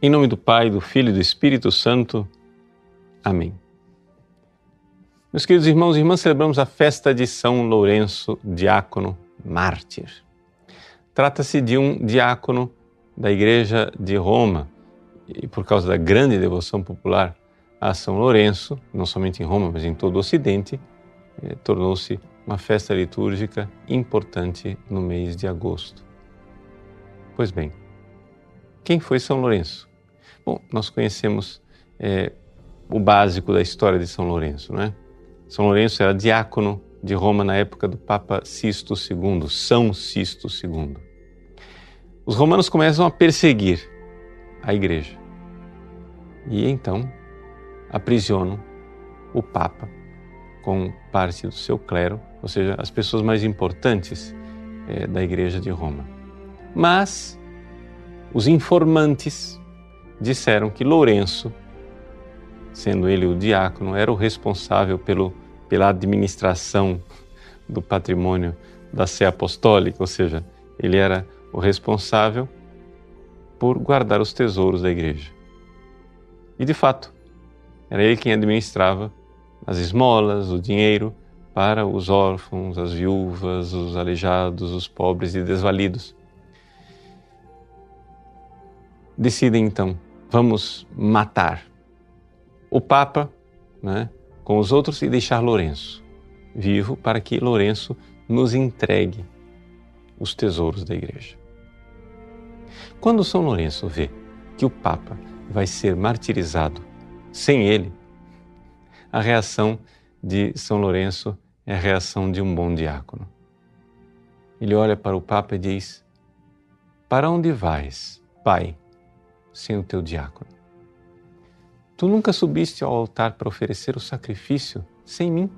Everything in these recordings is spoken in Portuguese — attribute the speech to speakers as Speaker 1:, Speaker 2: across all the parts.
Speaker 1: Em nome do Pai, do Filho e do Espírito Santo. Amém. Meus queridos irmãos e irmãs, celebramos a festa de São Lourenço, diácono mártir. Trata-se de um diácono da Igreja de Roma e, por causa da grande devoção popular a São Lourenço, não somente em Roma, mas em todo o Ocidente, eh, tornou-se uma festa litúrgica importante no mês de agosto. Pois bem, quem foi São Lourenço? Bom, nós conhecemos é, o básico da história de São Lourenço, não é? São Lourenço era diácono de Roma na época do Papa Sisto II, São Sisto II. Os romanos começam a perseguir a igreja e então aprisionam o Papa com parte do seu clero, ou seja, as pessoas mais importantes é, da igreja de Roma. Mas os informantes disseram que Lourenço, sendo ele o diácono, era o responsável pelo, pela administração do patrimônio da Sé Apostólica, ou seja, ele era o responsável por guardar os tesouros da igreja. E de fato, era ele quem administrava as esmolas, o dinheiro para os órfãos, as viúvas, os aleijados, os pobres e desvalidos. Decidem então vamos matar o Papa né, com os outros e deixar Lourenço vivo para que Lourenço nos entregue os tesouros da igreja. Quando São Lourenço vê que o Papa vai ser martirizado sem ele, a reação de São Lourenço é a reação de um bom diácono. Ele olha para o Papa e diz: Para onde vais, Pai? Sem o teu diácono. Tu nunca subiste ao altar para oferecer o sacrifício sem mim?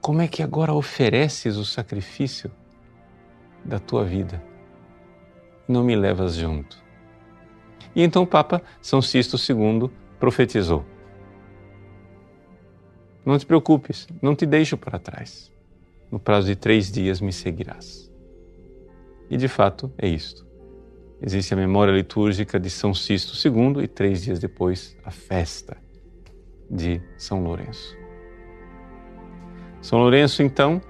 Speaker 1: Como é que agora ofereces o sacrifício da tua vida? Não me levas junto. E então o Papa São Sisto II profetizou: Não te preocupes, não te deixo para trás. No prazo de três dias me seguirás. E de fato é isto. Existe a memória litúrgica de São Sisto II e três dias depois a festa de São Lourenço. São Lourenço, então,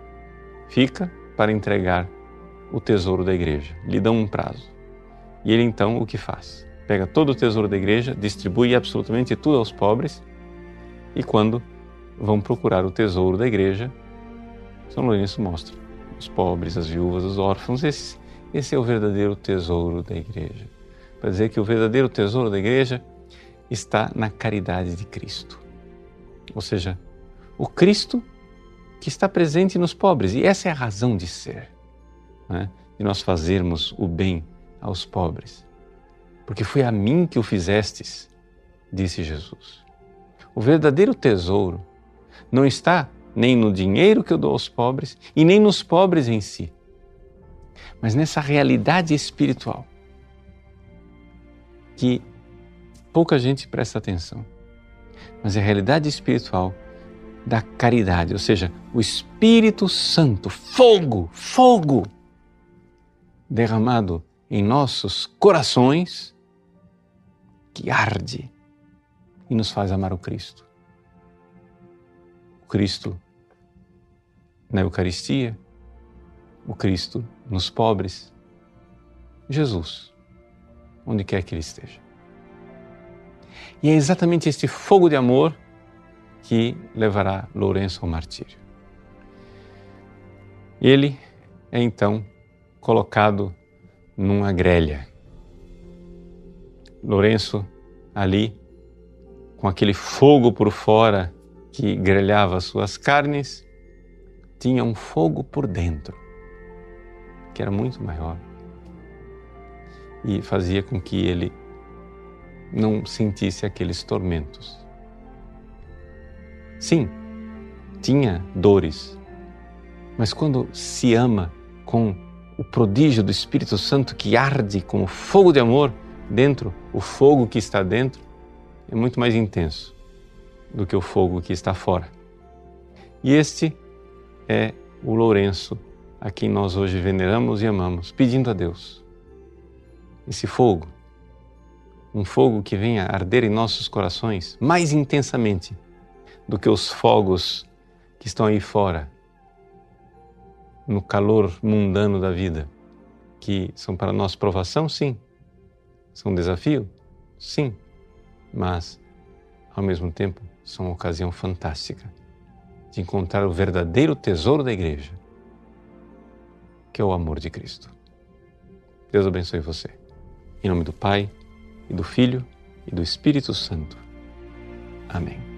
Speaker 1: fica para entregar o tesouro da igreja. Lhe dão um prazo. E ele, então, o que faz? Pega todo o tesouro da igreja, distribui absolutamente tudo aos pobres e, quando vão procurar o tesouro da igreja, São Lourenço mostra os pobres, as viúvas, os órfãos, esses esse é o verdadeiro tesouro da igreja. Para dizer que o verdadeiro tesouro da igreja está na caridade de Cristo. Ou seja, o Cristo que está presente nos pobres. E essa é a razão de ser, né? de nós fazermos o bem aos pobres. Porque foi a mim que o fizestes, disse Jesus. O verdadeiro tesouro não está nem no dinheiro que eu dou aos pobres e nem nos pobres em si mas nessa realidade espiritual que pouca gente presta atenção. Mas é a realidade espiritual da caridade, ou seja, o Espírito Santo, fogo, fogo derramado em nossos corações que arde e nos faz amar o Cristo. O Cristo na Eucaristia, o Cristo nos pobres, Jesus, onde quer que Ele esteja. E é exatamente este fogo de amor que levará Lourenço ao martírio. Ele é então colocado numa grelha. Lourenço ali, com aquele fogo por fora que grelhava suas carnes, tinha um fogo por dentro que era muito maior e fazia com que ele não sentisse aqueles tormentos. Sim, tinha dores, mas quando se ama com o prodígio do Espírito Santo que arde como fogo de amor dentro, o fogo que está dentro é muito mais intenso do que o fogo que está fora. E este é o Lourenço a quem nós hoje veneramos e amamos, pedindo a Deus. Esse fogo um fogo que venha arder em nossos corações mais intensamente do que os fogos que estão aí fora, no calor mundano da vida, que são para nós provação, sim, são desafio, sim, mas ao mesmo tempo são uma ocasião fantástica de encontrar o verdadeiro tesouro da igreja, que é o amor de Cristo. Deus abençoe você. Em nome do Pai, e do Filho, e do Espírito Santo. Amém.